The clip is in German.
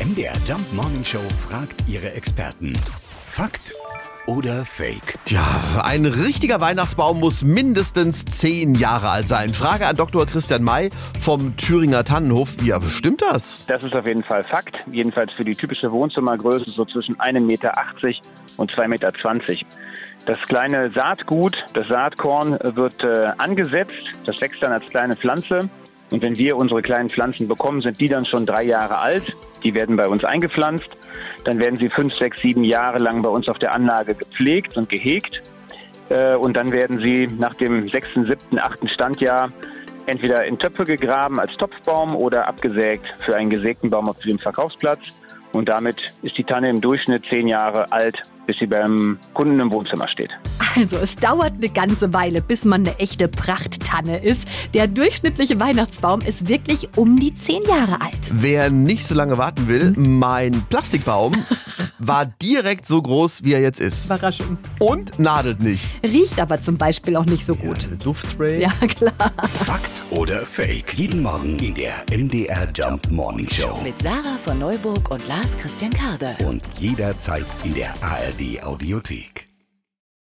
MDR Jump Morning Show fragt ihre Experten. Fakt oder Fake? Ja, ein richtiger Weihnachtsbaum muss mindestens zehn Jahre alt sein. Frage an Dr. Christian May vom Thüringer Tannenhof. Ja, stimmt das? Das ist auf jeden Fall Fakt. Jedenfalls für die typische Wohnzimmergröße so zwischen 1,80 Meter und 2,20 Meter. Das kleine Saatgut, das Saatkorn wird äh, angesetzt. Das wächst dann als kleine Pflanze. Und wenn wir unsere kleinen Pflanzen bekommen, sind die dann schon drei Jahre alt. Die werden bei uns eingepflanzt. Dann werden sie fünf, sechs, sieben Jahre lang bei uns auf der Anlage gepflegt und gehegt. Äh, und dann werden sie nach dem sechsten, siebten, achten Standjahr entweder in Töpfe gegraben als Topfbaum oder abgesägt für einen gesägten Baum auf dem Verkaufsplatz. Und damit ist die Tanne im Durchschnitt zehn Jahre alt, bis sie beim Kunden im Wohnzimmer steht. Also, es dauert eine ganze Weile, bis man eine echte Prachttanne ist. Der durchschnittliche Weihnachtsbaum ist wirklich um die zehn Jahre alt. Wer nicht so lange warten will, mein Plastikbaum war direkt so groß, wie er jetzt ist. Überraschung. Und nadelt nicht. Riecht aber zum Beispiel auch nicht so gut. Ja, Duftspray. Ja, klar. Fakt oder Fake? Jeden Morgen in der MDR Jump Morning Show. Mit Sarah von Neuburg und Lars Christian Karde. Und jederzeit in der ARD Audiothek.